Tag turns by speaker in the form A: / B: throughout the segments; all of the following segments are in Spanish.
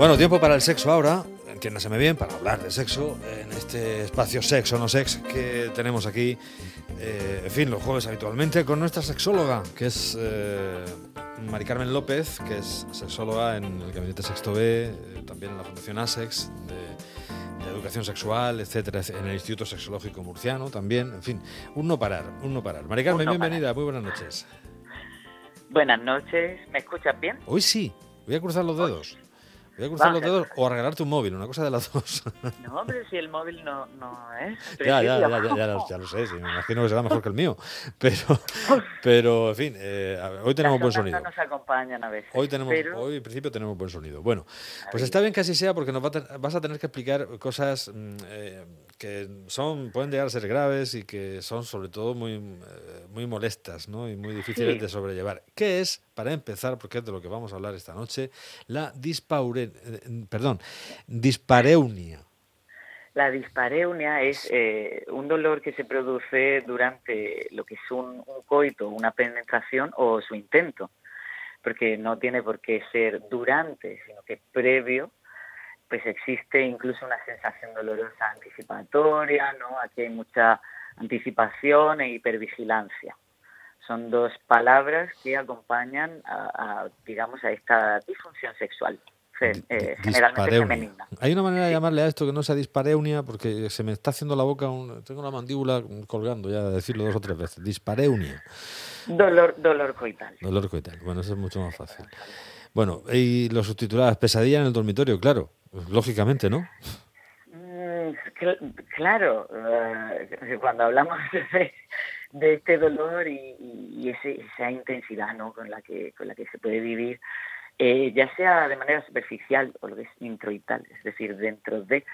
A: Bueno, tiempo para el sexo ahora, entiéndaseme bien, para hablar de sexo en este espacio sexo no sex que tenemos aquí, eh, en fin, los jueves habitualmente con nuestra sexóloga, que es eh, Mari Carmen López, que es sexóloga en el Gabinete Sexto B, eh, también en la Fundación ASEX, de, de Educación Sexual, etcétera, en el Instituto Sexológico Murciano también, en fin, un no parar, un no parar. Mari Carmen,
B: no
A: bienvenida,
B: parar.
A: muy buenas noches.
B: Buenas noches, ¿me escuchas bien?
A: Hoy sí, voy a cruzar los dedos. Voy a cruzar los dedos o regalarte un móvil, una cosa de las dos.
B: No, hombre, si el móvil no, no es.
A: Ya, ya, ya, ya, ya, lo- ya lo sé, sí, me imagino que será mejor que el mío. Pero, pero en fin, eh, ver, hoy tenemos
B: Las
A: buen sonido.
B: No nos acompañan a veces.
A: Hoy tenemos,
B: pero
A: hoy en principio tenemos buen sonido. Bueno, pues está bien que así sea porque nos va a ten- vas a tener que explicar cosas mm, eh, que son pueden llegar a ser graves y que son sobre todo muy eh, muy molestas, ¿no? Y muy difíciles
B: Sí.
A: de sobrellevar. ¿Qué es, para empezar, porque es de lo que vamos a hablar esta noche, la dispaure, eh, perdón, dispareunia?
B: la dispareunia es eh, un dolor que se produce durante lo que es un, un coito, una penetración o su intento. Porque no tiene por qué ser durante, sino que previo, pues existe incluso una sensación dolorosa anticipatoria, ¿no? Aquí hay mucha anticipación e hipervigilancia. Son dos palabras que acompañan a, a, digamos, a esta disfunción sexual, eh, generalmente femenina.
A: Hay una manera de llamarle a esto que no sea dispareunia porque se me está haciendo la boca, un- tengo la mandíbula colgando ya de decirlo dos o tres veces. Dispareunia,
B: Dolor, dolor coital.
A: dolor coital. Bueno, eso es mucho más fácil. Bueno, y lo subtitulabas pesadilla en el dormitorio, claro, lógicamente, ¿no?
B: Mm, cl- claro, eh, cuando hablamos de, este dolor y, ese- esa intensidad ¿no? con, la que, con la que se puede vivir, eh, ya sea de manera superficial o lo que es introital, es decir, dentro de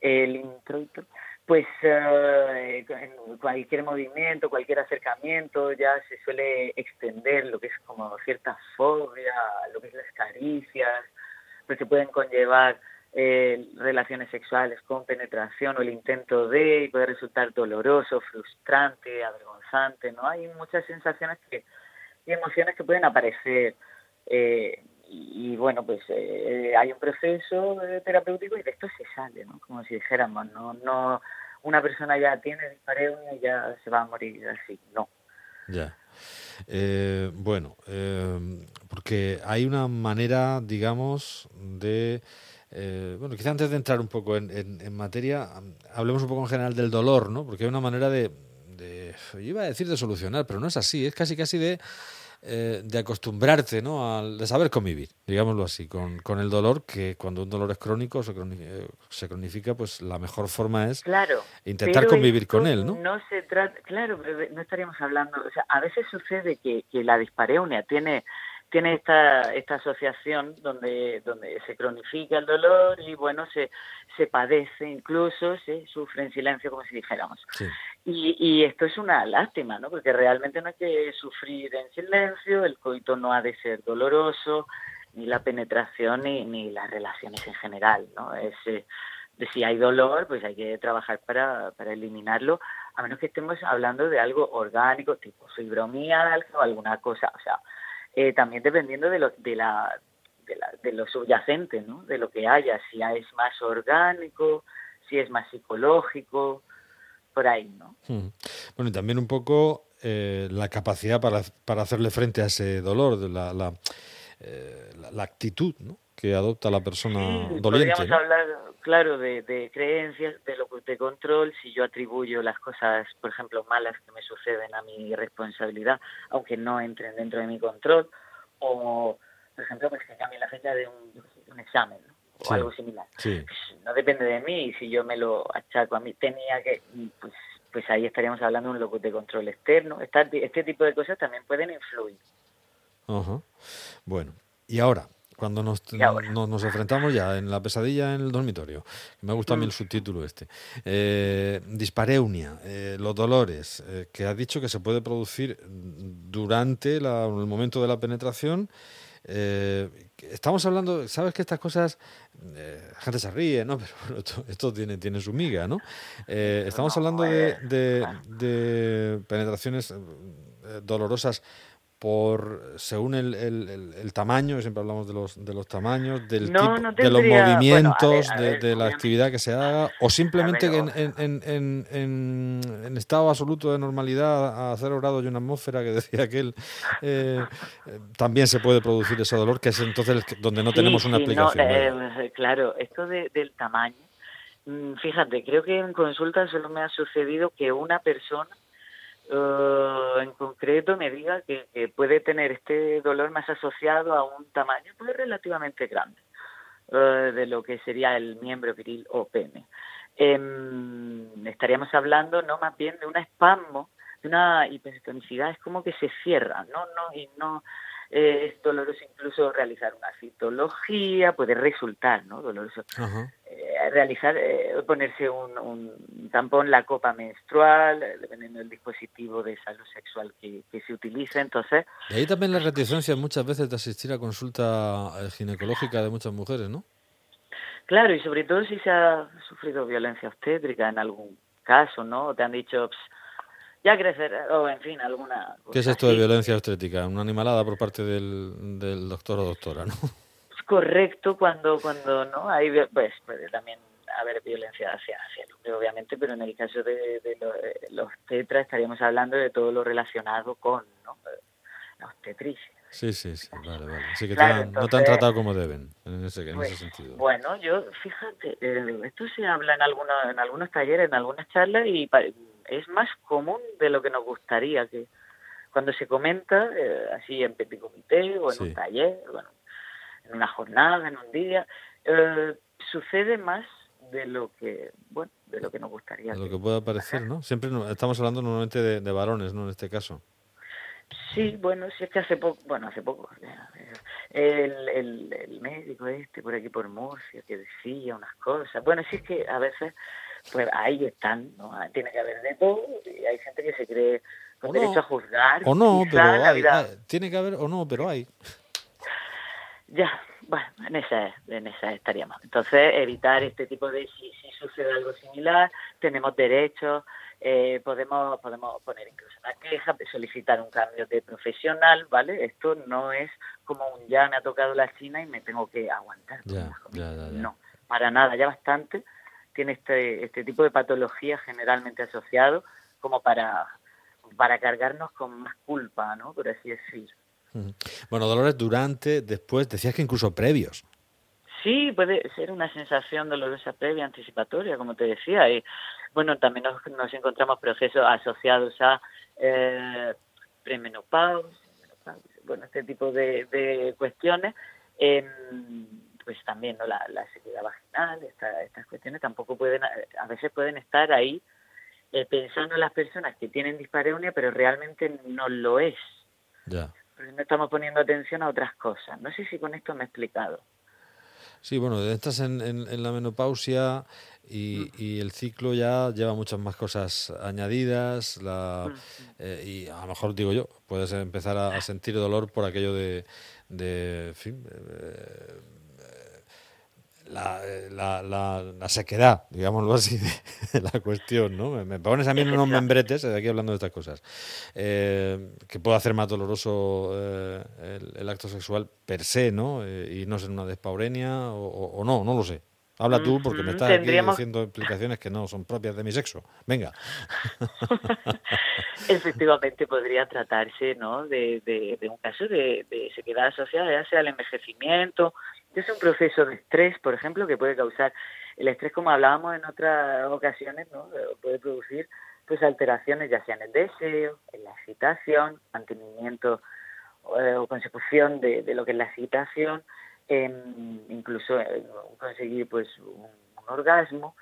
B: el introito, pues eh, en cualquier movimiento, cualquier acercamiento ya se suele extender lo que es como cierta fobia, lo que es las caricias, pues se pueden conllevar eh, relaciones sexuales con penetración o el intento de y puede resultar doloroso, frustrante, avergonzante, ¿no? Hay muchas sensaciones que, y emociones que pueden aparecer eh, y, bueno, pues eh, hay un proceso terapéutico y de esto se sale, ¿no? Como si dijéramos, no, no, una persona ya tiene dispareunia y ya se va a morir así, no.
A: Ya. Bueno, eh, porque hay una manera, digamos, de... eh, bueno, quizá antes de entrar un poco en, en- en materia, hablemos un poco en general del dolor, ¿no? Porque hay una manera de, de- yo iba a decir de solucionar, pero no es así, es casi casi de, eh, de acostumbrarte, ¿no? Al, de saber convivir, digámoslo así, con, con el dolor, que cuando un dolor es crónico, se, croni- eh, se cronifica, pues la mejor forma es
B: Claro.
A: intentar convivir con él, ¿no?
B: No se trata, claro, pero no estaríamos hablando, o sea, a veces sucede que, que la dispareunia tiene tiene esta esta asociación donde donde se cronifica el dolor y bueno se se padece incluso se sufre en silencio como si dijéramos.
A: Sí.
B: y, y esto es una lástima no porque realmente no hay que sufrir en silencio el coito no ha de ser doloroso ni la penetración ni, ni las relaciones en general no es eh, si hay dolor, pues hay que trabajar para, para eliminarlo, a menos que estemos hablando de algo orgánico, tipo fibromialgia o alguna cosa, o sea, eh, también dependiendo de lo, de, la, de, la- de lo subyacente, ¿no? De lo que haya, si es más orgánico, si es más psicológico, por ahí, ¿no?
A: Mm. Bueno, y también un poco eh, la capacidad para, para hacerle frente a ese dolor, de la, la, eh, la- la actitud ¿no? que adopta la persona
B: Sí,
A: doliente.
B: podríamos
A: ¿no?
B: hablar, claro, de, de creencias, de lo de control, si yo atribuyo las cosas, por ejemplo, malas que me suceden a mi responsabilidad, aunque no entren dentro de mi control, o, por ejemplo, pues que cambie la fecha de un, un examen, ¿no? o
A: Sí.
B: algo similar.
A: Sí,
B: Pues no depende de mí, y si yo me lo achaco a mí, tenía que, pues, pues ahí estaríamos hablando de un locus de control externo. Esta- este tipo de cosas también pueden influir.
A: Bueno, y ahora, cuando nos, nos, nos enfrentamos ya en la pesadilla en el dormitorio, me ha gustado a mí
B: Mm.
A: el subtítulo este, eh, dispareunia, eh, los dolores, eh, que ha dicho que se puede producir durante la- el momento de la penetración. estamos hablando, sabes que estas cosas, la gente se ríe, ¿no? Pero esto, esto tiene, tiene su miga, ¿no? Estamos hablando de, de- de penetraciones dolorosas por según el, el, el, tamaño, siempre hablamos de los, de los tamaños, del tipo, de los movimientos, de, la actividad que se haga, o simplemente en, en, en, en, estado absoluto de normalidad a cero grados y una atmósfera que decía que él, eh, también se puede producir ese dolor, que es entonces donde no tenemos una explicación.
B: Eh, claro, esto del tamaño, mm, fíjate, creo que en consulta solo me ha sucedido que una persona uh, en concreto me diga que, puede tener este dolor más asociado a un tamaño pues, relativamente grande uh, de lo que sería el miembro viril o pene. Em, estaríamos hablando no más bien de un espasmo, de una hipertonicidad, es como que se cierra, no, no, y no eh, es doloroso incluso realizar una citología, puede resultar ¿no? doloroso. Realizar, eh, ponerse un, tampón, la copa menstrual, dependiendo del dispositivo de salud sexual que, se utilice. Entonces,
A: y ahí también la reticencia muchas veces de asistir a consulta ginecológica de muchas mujeres, ¿no?
B: Claro, y sobre todo si se ha sufrido violencia obstétrica en algún caso, ¿no? Te han dicho, ya crecer, o en fin, alguna...
A: ¿Qué es esto de violencia obstétrica? Una animalada por parte del, del doctor o doctora, ¿no?
B: Correcto cuando, cuando no hay, pues puede también haber violencia hacia, hacia el hombre, obviamente, pero en el caso de, los tetras estaríamos hablando de todo lo relacionado con ¿no? la obstetricia.
A: Sí, sí, sí, vale, vale. Así que no te han tratado como deben, en ese, en ese pues, sentido.
B: Bueno, yo, fíjate, eh, esto se habla en algunos, en algunos talleres, en algunas charlas, y es más común de lo que nos gustaría que cuando se comenta eh, así en petit comité o en un taller, bueno, en una jornada, en un día, eh, sucede más de lo que bueno de lo que nos gustaría.
A: De lo que pueda parecer, ¿no? Siempre estamos hablando normalmente de, de varones, ¿no? En este caso.
B: Sí, bueno, sí es que hace poco, bueno, hace poco, el, el, el médico este por aquí por Murcia que decía unas cosas, bueno, sí es que a veces pues ahí están, ¿no? Tiene que haber de todo y hay gente que se cree con derecho a juzgar.
A: O no, pero hay, tiene que haber o no, pero hay.
B: Ya, bueno, en esa, en esa estaríamos. Entonces, evitar este tipo de, si, si sucede algo similar, tenemos derechos, eh, podemos, podemos poner incluso una queja, solicitar un cambio de profesional, ¿vale? Esto no es como un ya me ha tocado la China y me tengo que aguantar. no, para nada, ya bastante tiene este, este tipo de patología generalmente asociado como para, para cargarnos con más culpa, ¿no? Por así decir.
A: Bueno, dolores durante, después, decías que incluso previos.
B: Sí, puede ser una sensación dolorosa previa, anticipatoria, como te decía. Y bueno, también nos, encontramos procesos asociados a eh, premenopausia, bueno, este tipo de, de cuestiones. Eh, pues también ¿no? la, la sequedad vaginal, estas cuestiones tampoco pueden, a veces pueden estar ahí eh, pensando en las personas que tienen dispareunia, pero realmente no lo es.
A: Ya.
B: Porque no estamos poniendo atención a otras cosas. No sé si con esto me he explicado.
A: Sí, bueno, estás en, en, la menopausia y, mm. y, el ciclo ya lleva muchas más cosas añadidas la, mm. eh, y a lo mejor digo yo, puedes empezar a, sentir dolor por aquello de, de en fin, eh, la, la, la, sequedad, digámoslo así, de, la cuestión, ¿no? Me, pones a mí unos membretes, aquí hablando de estas cosas, eh, que puede hacer más doloroso eh, el, acto sexual per se, ¿no? Eh, y no ser una despaurenia o, no, no lo sé. Habla tú porque me estás aquí haciendo explicaciones que no son propias de mi sexo. Venga.
B: Efectivamente podría tratarse ¿no? de, de, de un caso de, de sequedad asociada ya sea al envejecimiento, es un proceso de estrés, por ejemplo, que puede causar el estrés, como hablábamos en otras ocasiones, ¿no? Eh, puede producir pues alteraciones ya sea en el deseo, en la excitación, mantenimiento eh, o consecución de, lo que es la excitación, incluso conseguir pues un, orgasmo,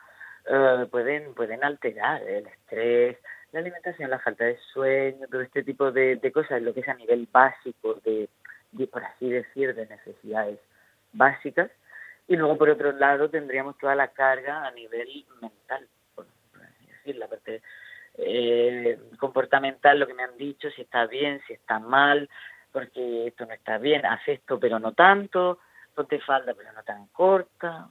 B: eh, pueden, pueden alterar el estrés, la alimentación, la falta de sueño, todo este tipo de, cosas, lo que es a nivel básico de, por así decir, de necesidades básicas. Y luego por otro lado tendríamos toda la carga a nivel mental, por, decir, la parte eh, comportamental, lo que me han dicho, si está bien, si está mal, porque esto no está bien, haz esto pero no tanto, ponte falda pero no tan corta,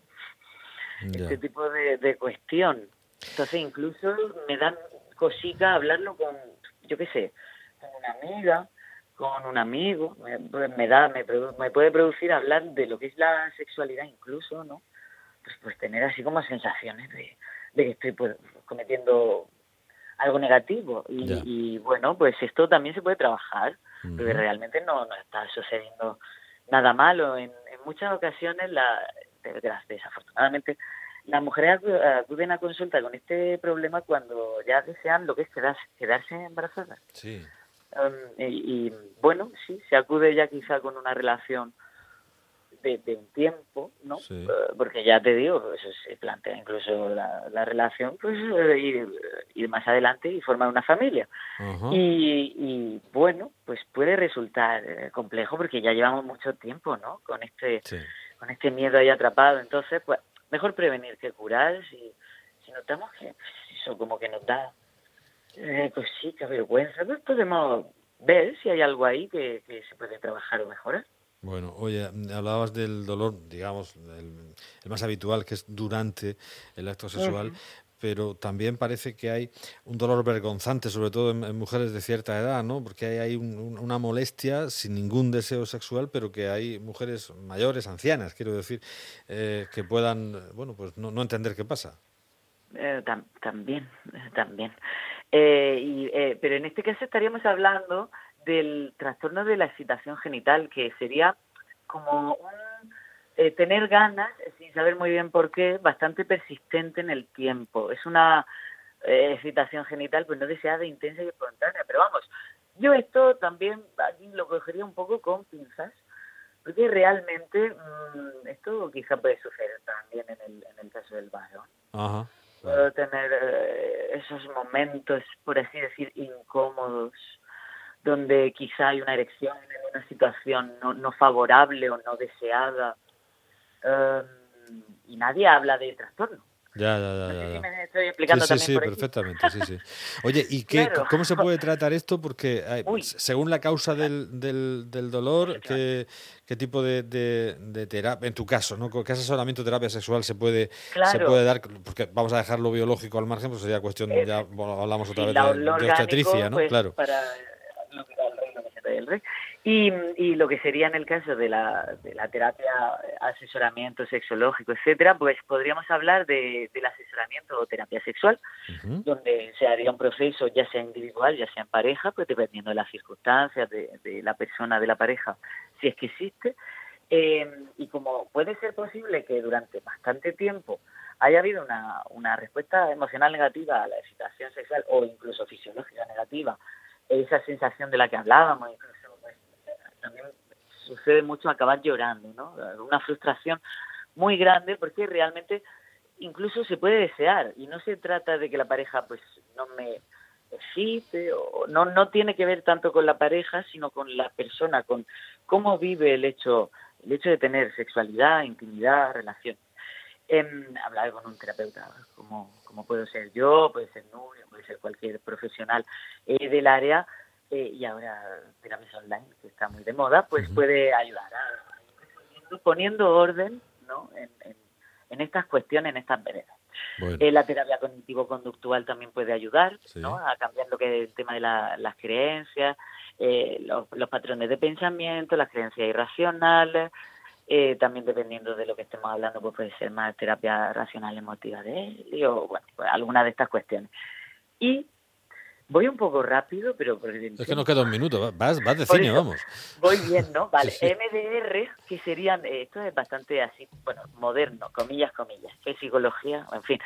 B: este tipo de, de cuestión. Entonces incluso me dan cositas hablarlo con, yo qué sé, con una amiga, con un amigo, me, me da, me, me, puede producir hablar de lo que es la sexualidad incluso, ¿no? Pues, pues tener así como sensaciones de, que estoy pues, cometiendo algo negativo. Y, bueno, pues esto también se puede trabajar, porque realmente no, no está sucediendo nada malo. En muchas ocasiones, la, desafortunadamente, las mujeres acuden a consulta con este problema cuando ya desean lo que es quedarse, quedarse embarazadas.
A: Sí.
B: Um, y, bueno, sí, se acude ya quizá con una relación de, un tiempo, ¿no? Eh, porque ya te digo, pues, se plantea incluso la, relación, pues ir, ir, más adelante y formar una familia. y, bueno, pues puede resultar eh, complejo porque ya llevamos mucho tiempo, ¿no? Con este, con este miedo ahí atrapado. Entonces, pues mejor prevenir que curar. Si, si notamos que eso como que nos da, eh, pues sí, qué vergüenza, pues podemos ver si hay algo ahí que, que se puede trabajar o mejorar.
A: Bueno, oye, hablabas del dolor, digamos, el, más habitual, que es durante el acto sexual, pero también parece que hay un dolor vergonzante, sobre todo en, mujeres de cierta edad, ¿no? Porque hay, hay una molestia sin ningún deseo sexual, pero que hay mujeres mayores, ancianas, quiero decir, eh, que puedan, bueno, pues no, no entender qué pasa.
B: Eh, también, también. Eh, y, pero en este caso estaríamos hablando del trastorno de la excitación genital, que sería como un eh, tener ganas, sin saber muy bien por qué, bastante persistente en el tiempo. Es una eh, excitación genital, pues no deseada, intensa y espontánea. Pero vamos, yo esto también aquí lo cogería un poco con pinzas, porque realmente mm, esto quizá puede suceder también en el, en el caso del varón.
A: Ajá.
B: Puedo tener eh, esos momentos, por así decir, incómodos, donde quizá hay una erección en una situación no, no favorable o no deseada em, y nadie habla de trastorno.
A: Ya, ya, ya.
B: ya, me estoy explicando sí,
A: sí, sí, perfectamente, sí, sí. Oye, ¿y qué, cómo se puede tratar esto? Porque según la causa del, del, del dolor, ¿qué, ¿qué, tipo de, de, terapia, en tu caso, ¿no? ¿qué asesoramiento terapia sexual se puede, se puede dar? Porque vamos a dejar lo biológico al margen, pues sería cuestión, ya hablamos otra vez de, de, obstetricia, ¿no?
B: Pues,
A: claro.
B: Para y, y, lo que sería en el caso de la, de la terapia, asesoramiento sexológico, etcétera, pues podríamos hablar de, del asesoramiento o terapia sexual, donde se haría un proceso ya sea individual, ya sea en pareja, pues dependiendo de las circunstancias de, de la persona, de la pareja, si es que existe. Eh, y como puede ser posible que durante bastante tiempo haya habido una, una respuesta emocional negativa a la excitación sexual o incluso fisiológica negativa esa sensación de la que hablábamos, incluso pues, también sucede mucho acabar llorando, ¿no? Una frustración muy grande porque realmente incluso se puede desear y no se trata de que la pareja pues no me excite o no no tiene que ver tanto con la pareja sino con la persona con cómo vive el hecho el hecho de tener sexualidad intimidad relación eh, hablar con un terapeuta como como puedo ser yo puede ser Nuria puede ser cualquier profesional eh, del área eh, y ahora terapias online, que está muy de moda, pues puede ayudar a, poniendo orden ¿no? en, en, estas cuestiones, en estas veredas. Eh, la terapia cognitivo-conductual también puede ayudar ¿no? a cambiar lo que es el tema de las creencias, los, los, patrones de pensamiento, las creencias irracionales, eh, también dependiendo de lo que estemos hablando, pues puede ser más terapia racional emotiva de él, o bueno, pues alguna de estas cuestiones. Y voy un poco rápido, pero...
A: Es que nos queda un minuto, vas, vas de cine, vamos.
B: Voy bien, ¿no? Vale, MDR, que serían, eh, esto es bastante así, bueno, moderno, comillas, comillas, que psicología, en fin.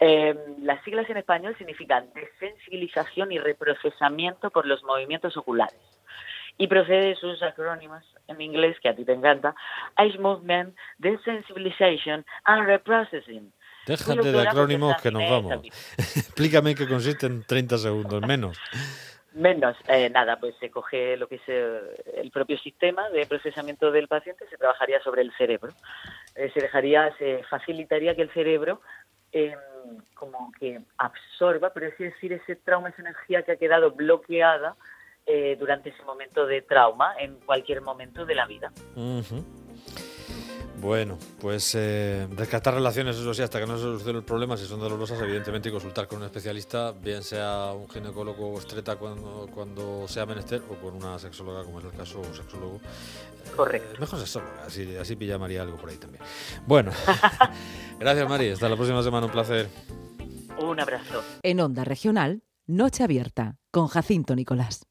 B: Eh, las siglas en español significan desensibilización y reprocesamiento por los movimientos oculares y procede de sus acrónimos en inglés, que a ti te encanta, Ice Movement, Desensitization and Reprocessing.
A: Déjate de acrónimos que nos vamos. Explícame qué consiste en 30 segundos, menos.
B: Menos, eh, nada, pues se coge lo que es eh, el propio sistema de procesamiento del paciente, se trabajaría sobre el cerebro. Eh, se dejaría, se facilitaría que el cerebro em, como que absorba, pero es decir, ese trauma, esa energía que ha quedado bloqueada durante ese momento de trauma en cualquier momento de la vida.
A: Bueno, pues eh, rescatar relaciones, eso sí, hasta que no se solucione el problema, si son dolorosas, evidentemente, y consultar con un especialista, bien sea un ginecólogo o estreta cuando, cuando sea menester, o con una sexóloga, como es el caso, o sexólogo.
B: Correcto.
A: Eh, mejor sexóloga, así, así pilla María algo por ahí también. Bueno, gracias María, hasta la próxima semana, un placer.
B: Un abrazo.
C: En Onda Regional, Noche Abierta, con Jacinto Nicolás.